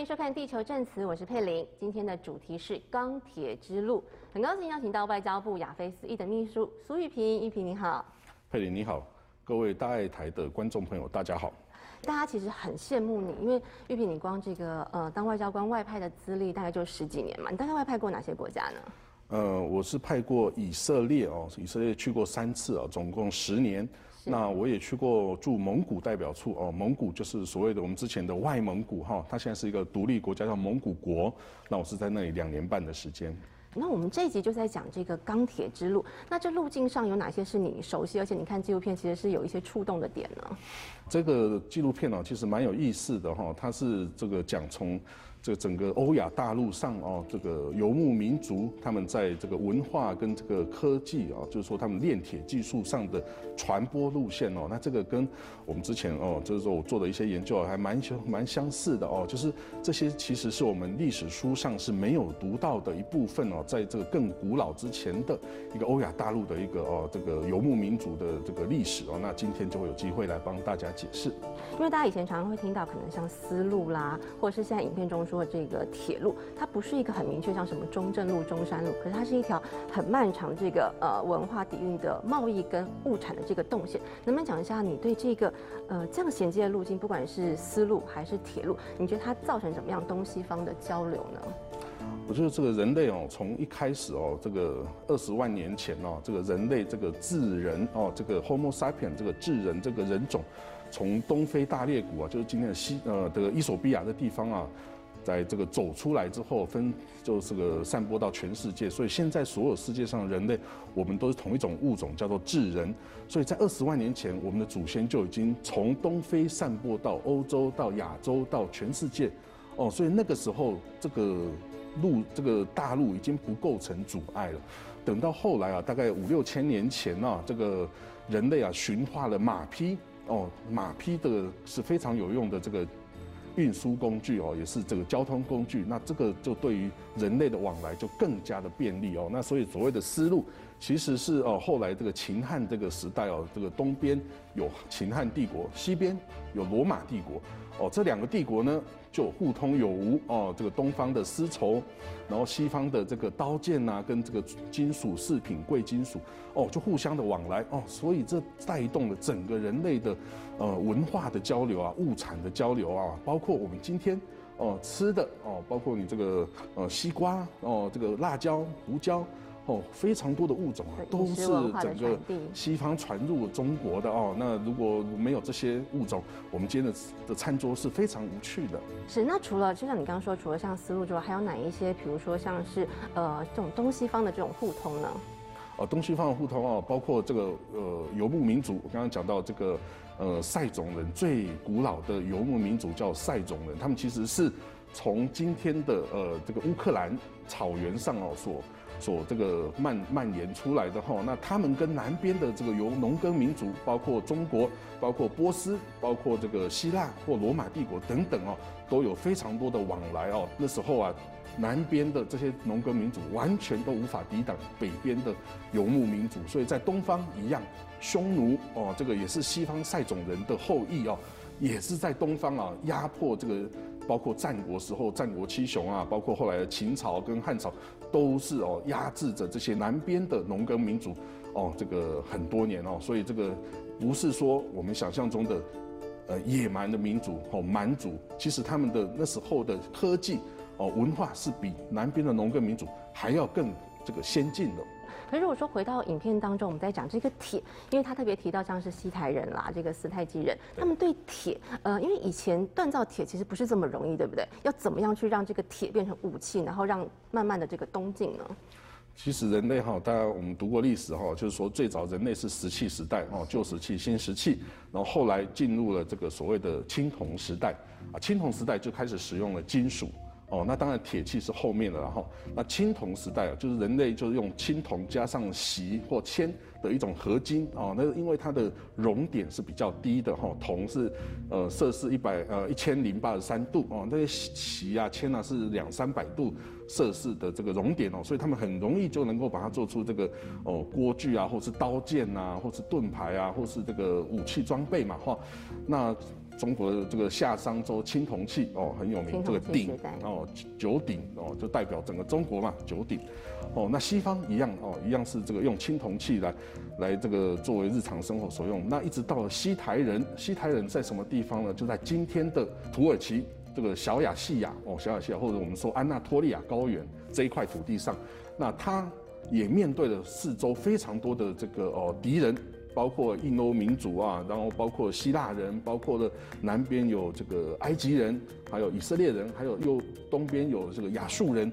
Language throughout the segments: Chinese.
迎收看《地球证词》，我是佩玲。今天的主题是钢铁之路，很高兴邀请到外交部亚非司一的秘书苏玉平。玉平你好，佩玲你好，各位大爱台的观众朋友大家好。大家其实很羡慕你，因为玉平你光这个呃当外交官外派的资历大概就十几年嘛，你大概外派过哪些国家呢？呃，我是派过以色列哦，以色列去过三次啊，总共十年。那我也去过驻蒙古代表处哦，蒙古就是所谓的我们之前的外蒙古哈，它现在是一个独立国家叫蒙古国。那我是在那里两年半的时间。那我们这一集就在讲这个钢铁之路。那这路径上有哪些是你熟悉，而且你看纪录片其实是有一些触动的点呢？这个纪录片呢，其实蛮有意思的哈，它是这个讲从。这整个欧亚大陆上哦，这个游牧民族他们在这个文化跟这个科技啊，就是说他们炼铁技术上的传播路线哦，那这个跟我们之前哦，就是说我做的一些研究还蛮相蛮相似的哦，就是这些其实是我们历史书上是没有读到的一部分哦，在这个更古老之前的一个欧亚大陆的一个哦这个游牧民族的这个历史哦，那今天就会有机会来帮大家解释。因为大家以前常常会听到可能像丝路啦，或者是现在影片中。说这个铁路，它不是一个很明确，像什么中正路、中山路，可是它是一条很漫长这个呃文化底蕴的贸易跟物产的这个动线。能不能讲一下你对这个呃这样衔接的路径，不管是丝路还是铁路，你觉得它造成什么样东西方的交流呢？我觉得这个人类哦，从一开始哦，这个二十万年前哦，这个人类这个智人哦，这个 Homo sapien 这个智人这个人种，从东非大裂谷啊，就是今天的西呃的伊索比亚的地方啊。在这个走出来之后，分就是个散播到全世界，所以现在所有世界上人类，我们都是同一种物种，叫做智人。所以在二十万年前，我们的祖先就已经从东非散播到欧洲、到亚洲、到全世界。哦，所以那个时候这个路，这个大陆已经不构成阻碍了。等到后来啊，大概五六千年前啊，这个人类啊驯化了马匹。哦，马匹的是非常有用的这个。运输工具哦，也是这个交通工具，那这个就对于人类的往来就更加的便利哦。那所以所谓的丝路，其实是哦后来这个秦汉这个时代哦，这个东边有秦汉帝国，西边有罗马帝国。哦，这两个帝国呢就互通有无哦。这个东方的丝绸，然后西方的这个刀剑呐，跟这个金属饰品、贵金属哦，就互相的往来哦。所以这带动了整个人类的呃文化的交流啊，物产的交流啊，包括我们今天哦吃的哦，包括你这个呃西瓜哦，这个辣椒、胡椒。哦，非常多的物种啊，都是整个西方传入中国的哦。那如果没有这些物种，我们今天的的餐桌是非常无趣的。是，那除了就像你刚刚说，除了像丝路之外，还有哪一些？比如说像是呃这种东西方的这种互通呢？哦，东西方的互通哦，包括这个呃游牧民族，我刚刚讲到这个呃塞种人最古老的游牧民族叫塞种人，他们其实是从今天的呃这个乌克兰草原上哦所。所这个蔓蔓延出来的哈，那他们跟南边的这个由农耕民族，包括中国、包括波斯、包括这个希腊或罗马帝国等等哦，都有非常多的往来哦。那时候啊，南边的这些农耕民族完全都无法抵挡北边的游牧民族，所以在东方一样，匈奴哦，这个也是西方塞种人的后裔哦，也是在东方啊压迫这个。包括战国时候战国七雄啊，包括后来的秦朝跟汉朝，都是哦压制着这些南边的农耕民族哦，这个很多年哦，所以这个不是说我们想象中的呃野蛮的民族哦蛮族，其实他们的那时候的科技哦文化是比南边的农耕民族还要更这个先进的。可是如果说回到影片当中，我们在讲这个铁，因为他特别提到像是西台人啦，这个斯泰基人，他们对铁，呃，因为以前锻造铁其实不是这么容易，对不对？要怎么样去让这个铁变成武器，然后让慢慢的这个东进呢？其实人类哈，大家我们读过历史哈，就是说最早人类是石器时代哦，旧石器、新石器，然后后来进入了这个所谓的青铜时代啊，青铜时代就开始使用了金属。哦，那当然铁器是后面的，然后那青铜时代啊，就是人类就是用青铜加上锡或铅的一种合金哦，那因为它的熔点是比较低的哈，铜是呃摄氏一百呃一千零八十三度哦，那些锡啊铅啊是两三百度摄氏的这个熔点哦，所以他们很容易就能够把它做出这个哦锅具啊，或是刀剑呐，或是盾牌啊，或是这个武器装备嘛哈，那。中国的这个夏商周青铜器哦很有名，这个鼎哦九鼎哦就代表整个中国嘛九鼎，哦那西方一样哦一样是这个用青铜器来来这个作为日常生活所用。那一直到了西台人，西台人在什么地方呢？就在今天的土耳其这个小亚细亚哦小亚细亚或者我们说安纳托利亚高原这一块土地上，那他也面对了四周非常多的这个哦敌人。包括印欧民族啊，然后包括希腊人，包括了南边有这个埃及人，还有以色列人，还有又东边有这个亚述人，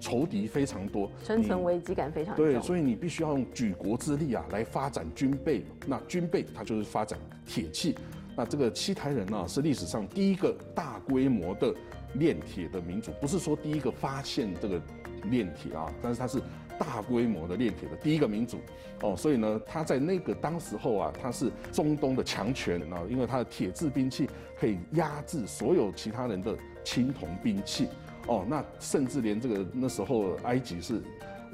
仇敌非常多，生存危机感非常对，所以你必须要用举国之力啊来发展军备。那军备它就是发展铁器。那这个七台人呢是历史上第一个大规模的炼铁的民族，不是说第一个发现这个炼铁啊，但是它是。大规模的炼铁的第一个民族，哦，所以呢，他在那个当时候啊，他是中东的强权啊，因为他的铁制兵器可以压制所有其他人的青铜兵器，哦，那甚至连这个那时候埃及是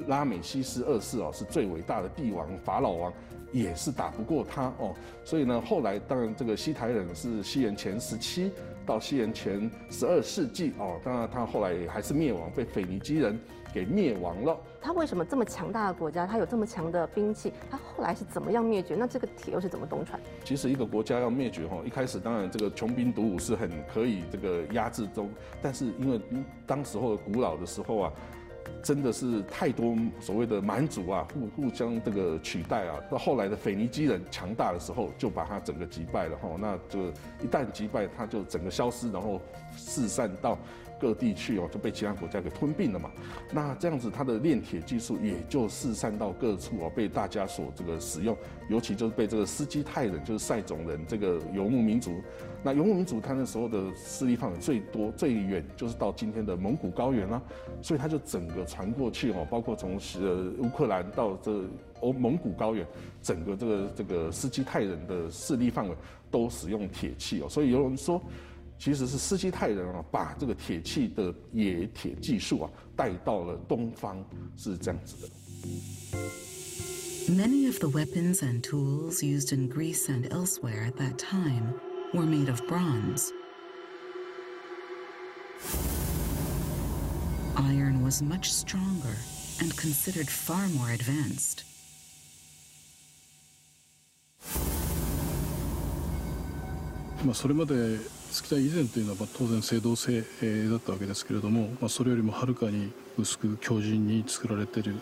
拉美西斯二世哦，是最伟大的帝王法老王，也是打不过他哦，所以呢，后来当然这个西台人是西元前十七到西元前十二世纪哦，当然他后来还是灭亡，被腓尼基人。给灭亡了。他为什么这么强大的国家，他有这么强的兵器，他后来是怎么样灭绝？那这个铁又是怎么东传？其实一个国家要灭绝哈，一开始当然这个穷兵黩武是很可以这个压制中，但是因为当时候古老的时候啊，真的是太多所谓的蛮族啊互互相这个取代啊，到后来的腓尼基人强大的时候，就把他整个击败了哈，那就一旦击败，他就整个消失，然后四散到。各地去哦，就被其他国家给吞并了嘛。那这样子，它的炼铁技术也就四散到各处哦，被大家所这个使用。尤其就是被这个斯基泰人，就是塞种人这个游牧民族。那游牧民族他那时候的势力范围最多、最远，就是到今天的蒙古高原啦。所以他就整个传过去哦，包括从呃乌克兰到这欧蒙古高原，整个这个这个斯基泰人的势力范围都使用铁器哦。所以有人说。其实是斯基泰人啊，把这个铁器的冶铁技术啊带到了东方，是这样子的。Many of the weapons and tools used in Greece and elsewhere at that time were made of bronze. Iron was much stronger and considered far more advanced. 月田以前というのは当然青銅製だったわけですけれども、まあ、それよりもはるかに薄く強靭に作られている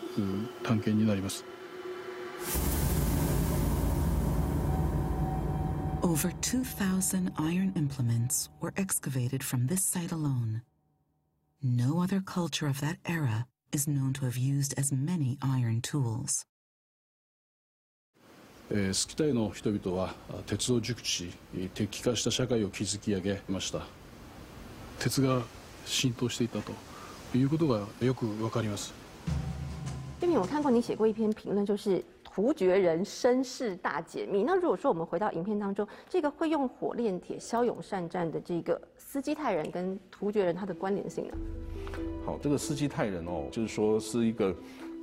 探検になります。Over 2,000 iron implements were excavated from this site alone. No other culture of that era is known to have used as many iron tools. えー、スキタイの人々は鉄を熟知鉄器化した社会を築き上げました鉄が浸透していたということがよくわかります这边我看过你写过一篇评论，就是突厥人身世大解密。那如果说我们回到影片当中，这个会用火炼铁、骁勇善战的这个斯基泰人跟突厥人，他的关联性呢？好，这个斯基泰人哦，就是说是一个。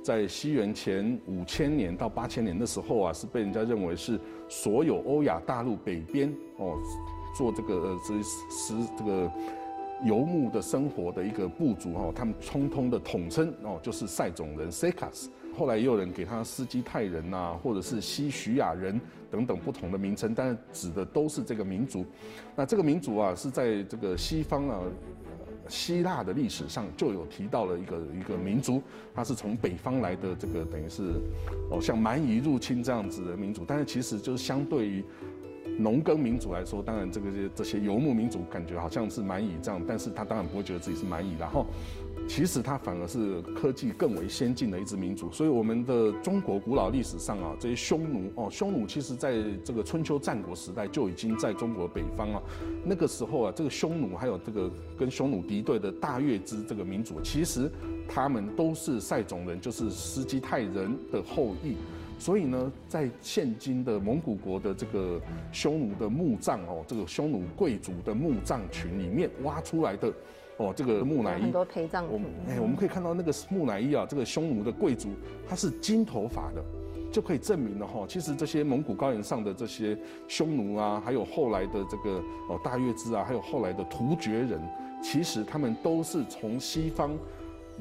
在西元前五千年到八千年的时候啊，是被人家认为是所有欧亚大陆北边哦，做这个呃这是这个游牧的生活的一个部族哈，他们通通的统称哦就是塞种人 （Sekas）。后来也有人给他斯基泰人呐，或者是西徐亚人等等不同的名称，但是指的都是这个民族。那这个民族啊，是在这个西方啊。希腊的历史上就有提到了一个一个民族，它是从北方来的，这个等于是哦像蛮夷入侵这样子的民族，但是其实就是相对于农耕民族来说，当然这个这些游牧民族感觉好像是蛮夷这样，但是他当然不会觉得自己是蛮夷，然后。其实它反而是科技更为先进的一支民族，所以我们的中国古老历史上啊，这些匈奴哦，匈奴其实在这个春秋战国时代就已经在中国北方啊，那个时候啊，这个匈奴还有这个跟匈奴敌对的大月支这个民族，其实他们都是塞种人，就是斯基泰人的后裔，所以呢，在现今的蒙古国的这个匈奴的墓葬哦，这个匈奴贵族的墓葬群里面挖出来的。哦，这个木乃伊。很多葬我们哎，我们可以看到那个木乃伊啊，这个匈奴的贵族他是金头发的，就可以证明了哈，其实这些蒙古高原上的这些匈奴啊，还有后来的这个哦大月氏啊，还有后来的突厥人，其实他们都是从西方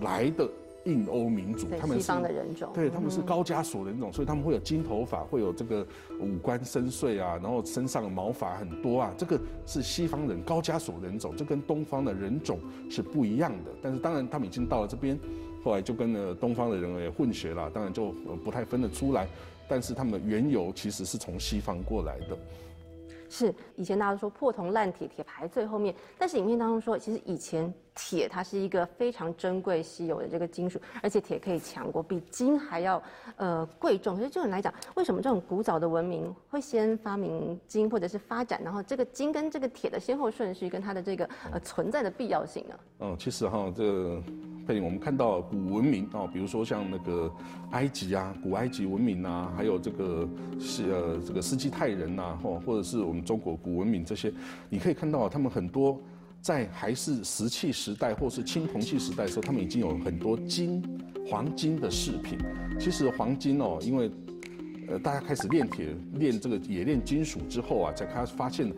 来的印欧民族，他们西方的人种，对，他们是高加索人种，所以他们会有金头发，会有这个五官深邃啊，然后身上毛发很多啊，这个是西方人高加索人种，这跟东方的人种是不一样的。但是当然，他们已经到了这边。后来就跟了东方的人也混血了，当然就不太分得出来。但是他们缘由其实是从西方过来的。是以前大家都说破铜烂铁，铁牌最后面，但是影片当中说，其实以前。铁它是一个非常珍贵稀有的这个金属，而且铁可以强过，比金还要呃贵重。所以这种来讲，为什么这种古早的文明会先发明金，或者是发展，然后这个金跟这个铁的先后顺序，跟它的这个呃存在的必要性呢？嗯，其实哈，这佩林，我们看到古文明啊，比如说像那个埃及啊，古埃及文明啊，还有这个是呃这个斯基泰人呐，或或者是我们中国古文明这些，你可以看到他们很多。在还是石器时代或是青铜器时代的时候，他们已经有很多金、黄金的饰品。其实黄金哦，因为呃大家开始炼铁、炼这个冶炼金属之后啊，才开始发现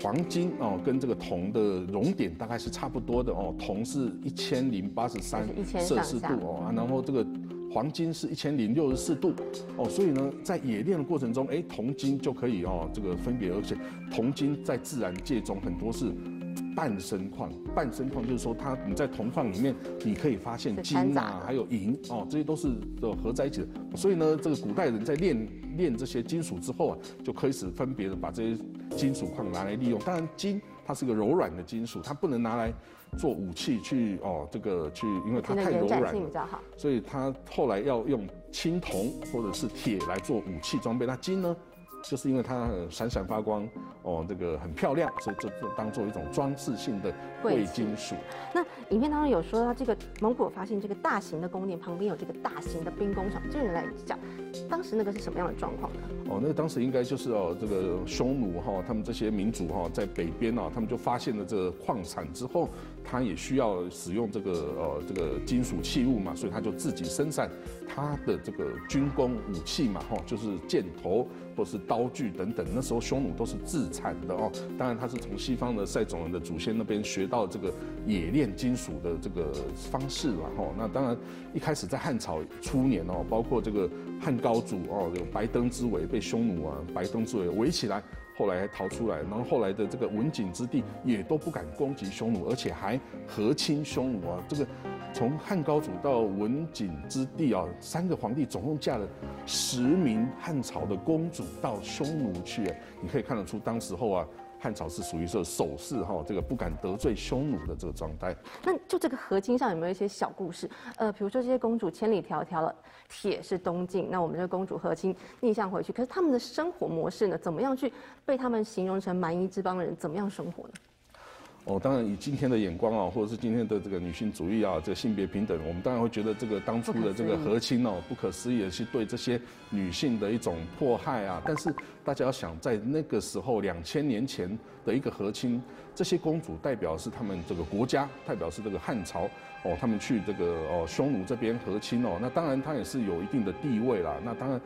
黄金哦跟这个铜的熔点大概是差不多的哦。铜是一千零八十三摄氏度哦，然后这个黄金是一千零六十四度哦。所以呢，在冶炼的过程中，哎，铜金就可以哦这个分别，而且铜金在自然界中很多是。半生矿，半生矿就是说，它你在铜矿里面，你可以发现金啊，还有银哦，这些都是的合在一起的。所以呢，这个古代人在炼炼这些金属之后啊，就开始分别的把这些金属矿拿来利用。当然，金它是个柔软的金属，它不能拿来做武器去哦，这个去，因为它太柔软，所以它后来要用青铜或者是铁来做武器装备。那金呢？就是因为它闪闪发光，哦，这个很漂亮，所以这这当做一种装饰性的贵金属。那影片当中有说到，这个蒙古发现这个大型的宫殿旁边有这个大型的兵工厂，这个来讲，当时那个是什么样的状况呢？哦，那当时应该就是哦，这个匈奴哈，他们这些民族哈，在北边啊，他们就发现了这个矿产之后，他也需要使用这个呃这个金属器物嘛，所以他就自己生产他的这个军工武器嘛，哈，就是箭头。或是刀具等等，那时候匈奴都是自产的哦。当然，他是从西方的塞种人的祖先那边学到这个冶炼金属的这个方式了哈。那当然，一开始在汉朝初年哦，包括这个汉高祖哦，有白登之围被匈奴啊白登之围围起来，后来还逃出来。然后后来的这个文景之地也都不敢攻击匈奴，而且还和亲匈奴啊。这个。从汉高祖到文景之地啊，三个皇帝总共嫁了十名汉朝的公主到匈奴去，你可以看得出当时候啊，汉朝是属于说守势哈，这个不敢得罪匈奴的这个状态。那就这个和亲上有没有一些小故事？呃，比如说这些公主千里迢迢了，铁是东晋，那我们这个公主和亲逆向回去，可是他们的生活模式呢，怎么样去被他们形容成蛮夷之邦的人，怎么样生活呢？哦，当然以今天的眼光啊，或者是今天的这个女性主义啊，这个性别平等，我们当然会觉得这个当初的这个和亲哦，不可思议的是对这些女性的一种迫害啊。但是大家要想，在那个时候两千年前的一个和亲，这些公主代表是他们这个国家，代表是这个汉朝哦，他们去这个哦匈奴这边和亲哦，那当然她也是有一定的地位啦。那当然。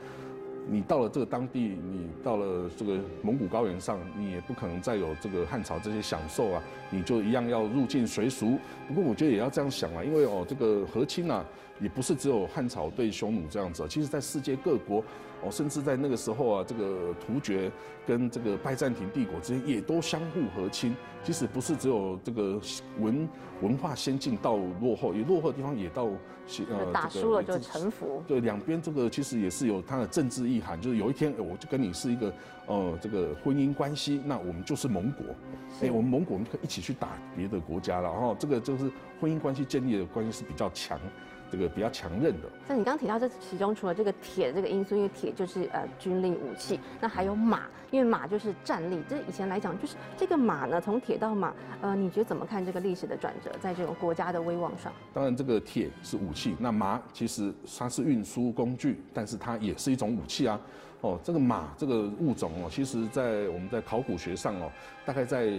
你到了这个当地，你到了这个蒙古高原上，你也不可能再有这个汉朝这些享受啊，你就一样要入境随俗。不过我觉得也要这样想啊，因为哦，这个和亲啊，也不是只有汉朝对匈奴这样子，其实在世界各国。哦，甚至在那个时候啊，这个突厥跟这个拜占庭帝国之间也都相互和亲。即使不是只有这个文文化先进到落后，也落后的地方也到呃打输了就臣服。对，两边这个其实也是有它的政治意涵，就是有一天我就跟你是一个呃这个婚姻关系，那我们就是盟国。哎，我们盟国我们可以一起去打别的国家了。然后这个就是婚姻关系建立的关系是比较强。这个比较强韧的。像你刚刚提到，这其中除了这个铁的这个因素，因为铁就是呃军令武器，那还有马，因为马就是战力。这以前来讲，就是这个马呢，从铁到马，呃，你觉得怎么看这个历史的转折，在这种国家的威望上？当然，这个铁是武器，那马其实它是运输工具，但是它也是一种武器啊。哦，这个马这个物种哦，其实在我们在考古学上哦，大概在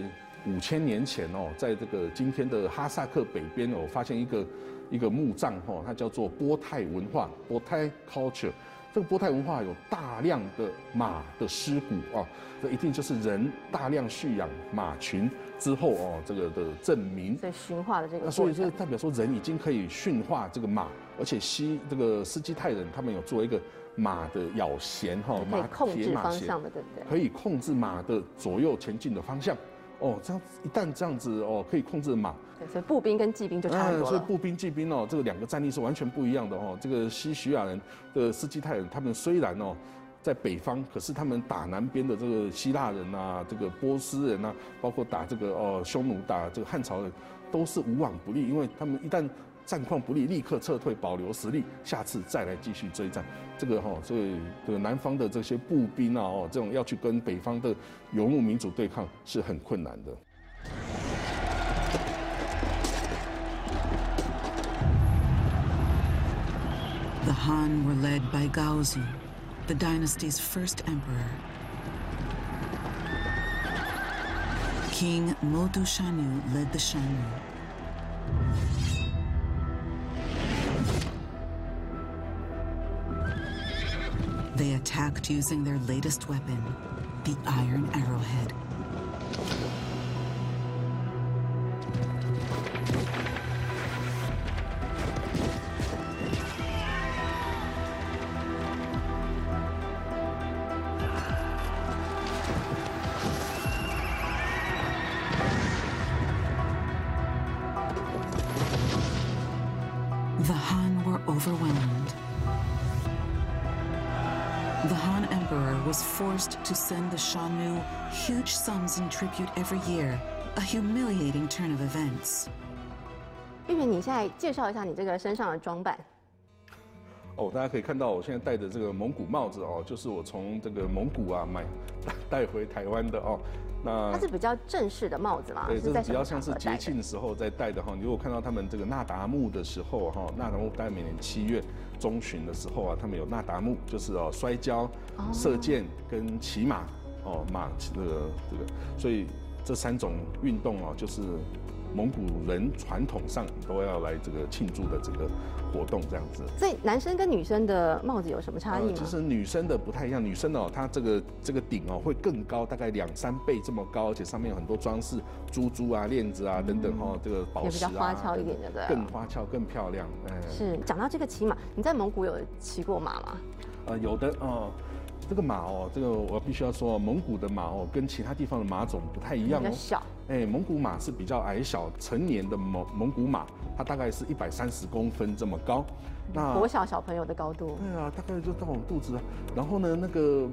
五千年前哦，在这个今天的哈萨克北边哦，发现一个。一个墓葬哈，它叫做波泰文化（波泰 culture）。这个波泰文化有大量的马的尸骨啊，这一定就是人大量蓄养马群之后哦，这个的证明。所以驯化的这个那所以这代表说人已经可以驯化这个马，而且西这个斯基泰人他们有做一个马的咬弦哈，马控制铁马向的，对不对？可以控制马的左右前进的方向。哦，这样一旦这样子哦，可以控制马，对，所以步兵跟骑兵就差很多了。所以步兵、骑兵哦，这个两个战力是完全不一样的哦。这个西徐亚人的斯基泰人，他们虽然哦在北方，可是他们打南边的这个希腊人啊，这个波斯人啊，包括打这个哦匈奴、打这个汉朝人，都是无往不利，因为他们一旦战况不利，立刻撤退，保留实力，下次再来继续追战。这个哈、所以这个南方的这些步兵啊，哦，这种要去跟北方的游牧民族对抗是很困难的。Han were led by Gaozu, the dynasty's first emperor. King Modu Shanu led the Shanu. They attacked using their latest weapon, the Iron Arrowhead. forced to send the Shanu huge sums in tribute every year, a humiliating turn of events. 玉萍，你现在介绍一下你这个身上的装扮。 哦，大家可以看到我现在戴的这个蒙古帽子哦，就是我从这个蒙古啊买 带回台湾的哦。那它是比较正式的帽子嘛，对，这是在什么比较像是节庆的？庆时候在戴的哈。你如果看到他们这个纳达慕的时候哈，纳达慕大概每年七月中旬的时候啊，他们有纳达慕，就是哦摔跤、射箭跟骑马哦马这个这个，所以这三种运动哦，就是蒙古人传统上都要来这个庆祝的这个活动这样子。所以男生跟女生的帽子有什么差异吗？呃其实女生的不太一样，女生哦，她这个这个顶哦会更高，大概两三倍这么高，而且上面有很多装饰，珠珠啊、链子啊等等哈、哦，这个宝石啊，较花俏一点的，对。更花俏、更漂亮。哎，是讲到这个骑马，你在蒙古有骑过马吗？呃，有的哦。这个马哦，这个我必须要说，蒙古的马哦，跟其他地方的马种不太一样哦。小，哎，蒙古马是比较矮小，成年的蒙蒙古马，它大概是一百三十公分这么高。那国小小朋友的高度。对啊，大概就到我肚子啊。然后呢，那个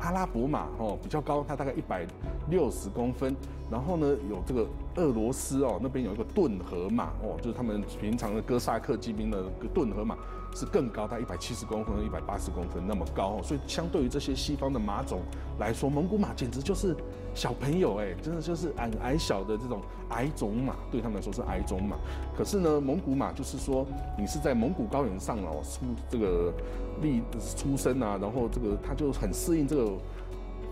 阿拉伯马哦比较高，它大概一百六十公分。然后呢，有这个俄罗斯哦那边有一个顿河马哦，就是他们平常的哥萨克骑兵的顿河马是更高，它一百七十公分、一百八十公分那么高哦。所以相对于这些西方的马种来说，蒙古马简直就是小朋友哎，真的就是矮矮小的这种矮种马，对他们来说是矮种马。可是呢，蒙古马就是说你是在蒙古高原上哦出这个立出生啊，然后这个它就很适应这个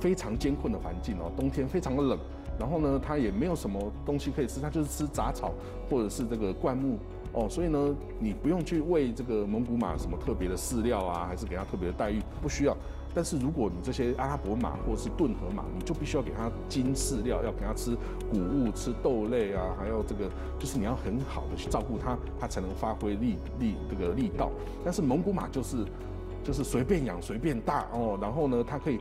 非常艰困的环境哦，冬天非常的冷，然后呢，它也没有什么东西可以吃，它就是吃杂草或者是这个灌木哦，所以呢，你不用去喂这个蒙古马什么特别的饲料啊，还是给它特别的待遇，不需要。但是如果你这些阿拉伯马或是顿河马，你就必须要给它精饲料，要给它吃谷物、吃豆类啊，还要这个，就是你要很好的去照顾它，它才能发挥力力这个力道。但是蒙古马就是就是随便养随便大哦，然后呢，它可以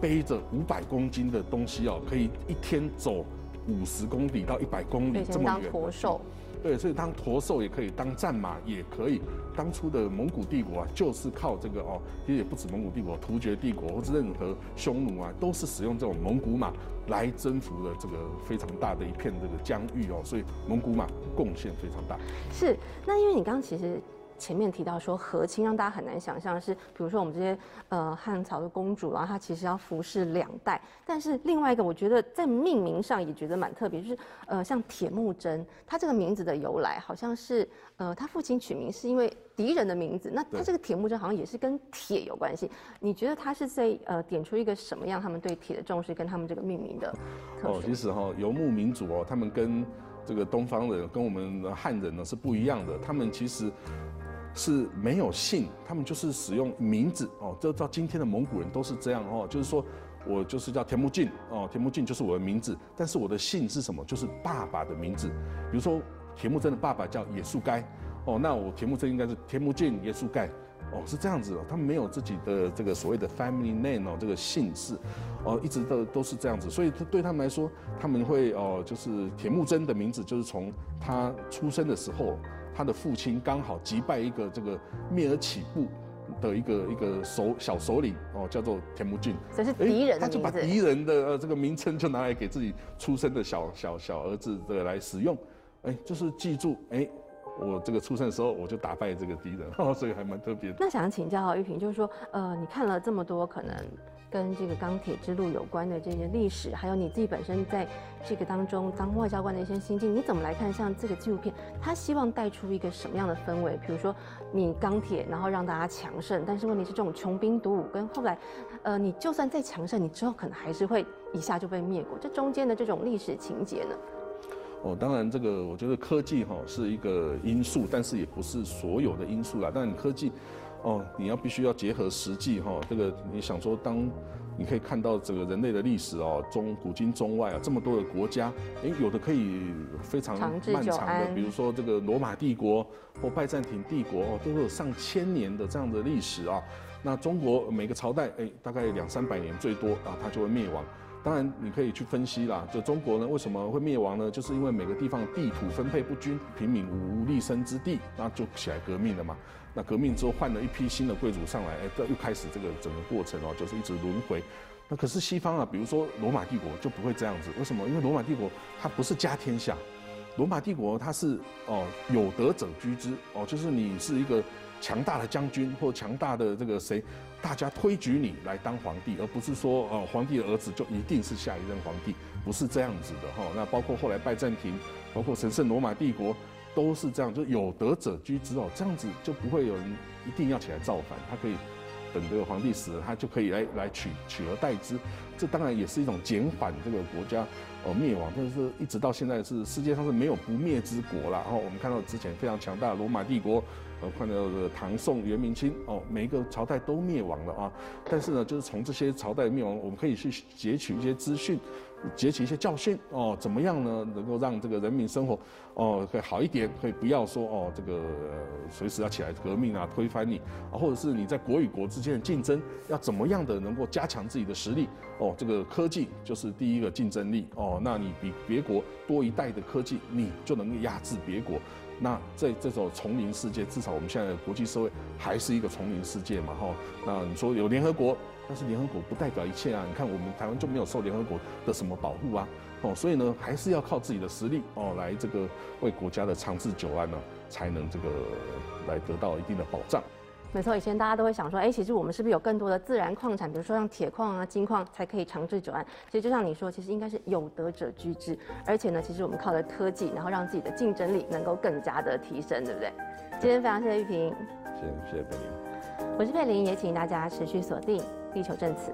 背着五百公斤的东西哦，可以一天走五十公里到一百公，里这么远。驼兽。对，所以当驼兽也可以，当战马也可以。当初的蒙古帝国啊，就是靠这个哦，其实也不止蒙古帝国，突厥帝国或者任何匈奴啊，都是使用这种蒙古马来征服了这个非常大的一片这个疆域哦，所以蒙古马贡献非常大。是，那因为你刚刚其实前面提到说和亲让大家很难想象是，比如说我们这些呃汉朝的公主，然后她其实要服侍两代。但是另外一个，我觉得在命名上也觉得蛮特别，就是呃像铁木真，他这个名字的由来好像是呃他父亲取名是因为敌人的名字，那他这个铁木真好像也是跟铁有关系。你觉得他是在呃点出一个什么样他们对铁的重视，跟他们这个命名的哦，其实哈、游牧民族哦，他们跟这个东方人跟我们的汉人呢是不一样的。他们其实是没有姓，他们就是使用名字哦。这到今天的蒙古人都是这样哦，就是说我就是叫田木俊哦，田木俊就是我的名字，但是我的姓是什么？就是爸爸的名字。比如说田木真的爸爸叫野树该哦，那我田木真应该是田木俊野树该哦，是这样子哦。他们没有自己的这个所谓的 family name 哦，这个姓氏哦，一直都都是这样子。所以对他们来说，他们会哦，就是田木真的名字就是从他出生的时候。他的父亲刚好击败一个这个灭尔乞部的一个一个首小首领哦，叫做田木俊，这是敌人的他就把敌人的呃这个名称就拿来给自己出生的小小小儿子的来使用，哎，就是记住哎，我这个出生的时候我就打败这个敌人，所以还蛮特别。那想请教玉萍，就是说呃，你看了这么多可能。跟这个钢铁之路有关的这些历史，还有你自己本身在这个当中当外交官的一些心境，你怎么来看？像这个纪录片，他希望带出一个什么样的氛围？比如说，你钢铁，然后让大家强盛，但是问题是这种穷兵黩武，跟后来，呃，你就算再强盛，你之后可能还是会一下就被灭国，这中间的这种历史情节呢？哦，当然，这个我觉得科技哈是一个因素，但是也不是所有的因素啦。但科技。哦，你要必须要结合实际哈，这个你想说，当你可以看到整个人类的历史哦，中古今中外啊，这么多的国家，诶，有的可以非常漫长的，比如说这个罗马帝国或拜占庭帝国哦，都有上千年的这样的历史啊。那中国每个朝代诶，大概两三百年最多啊，它就会灭亡。当然你可以去分析啦，就中国呢为什么会灭亡呢？就是因为每个地方地土分配不均，平民无立身之地，那就起来革命了嘛。那革命之后换了一批新的贵族上来，哎，这又开始这个整个过程哦，就是一直轮回。那可是西方啊，比如说罗马帝国就不会这样子，为什么？因为罗马帝国它不是家天下，罗马帝国它是哦有德者居之哦，就是你是一个强大的将军或强大的这个谁，大家推举你来当皇帝，而不是说哦皇帝的儿子就一定是下一任皇帝，不是这样子的哈。那包括后来拜占庭，包括神圣罗马帝国。都是这样，就有德者居之哦，这样子就不会有人一定要起来造反，他可以等这个皇帝死了，他就可以来来取取而代之，这当然也是一种减缓这个国家哦灭亡，但是一直到现在是世界上是没有不灭之国了。然后我们看到之前非常强大的罗马帝国，呃，看到的唐宋元明清哦，每一个朝代都灭亡了啊，但是呢，就是从这些朝代灭亡，我们可以去截取一些资讯。截取一些教训哦，怎么样呢？能够让这个人民生活哦可以好一点，可以不要说哦这个随时要起来革命啊，推翻你啊，或者是你在国与国之间的竞争要怎么样的能够加强自己的实力哦？这个科技就是第一个竞争力哦，那你比别国多一代的科技，你就能够压制别国。那在这种丛林世界，至少我们现在的国际社会还是一个丛林世界嘛哈？那你说有联合国？但是联合国不代表一切啊！你看我们台湾就没有受联合国的什么保护啊？哦，所以呢，还是要靠自己的实力哦，来这个为国家的长治久安呢，才能这个来得到一定的保障。没错，以前大家都会想说，哎，其实我们是不是有更多的自然矿产，比如说像铁矿啊、金矿，才可以长治久安？其实就像你说，其实应该是有德者居之，而且呢，其实我们靠着科技，然后让自己的竞争力能够更加的提升，对不对？今天非常谢谢玉萍，谢谢谢谢佩林，我是佩林，也请大家持续锁定。地球证词。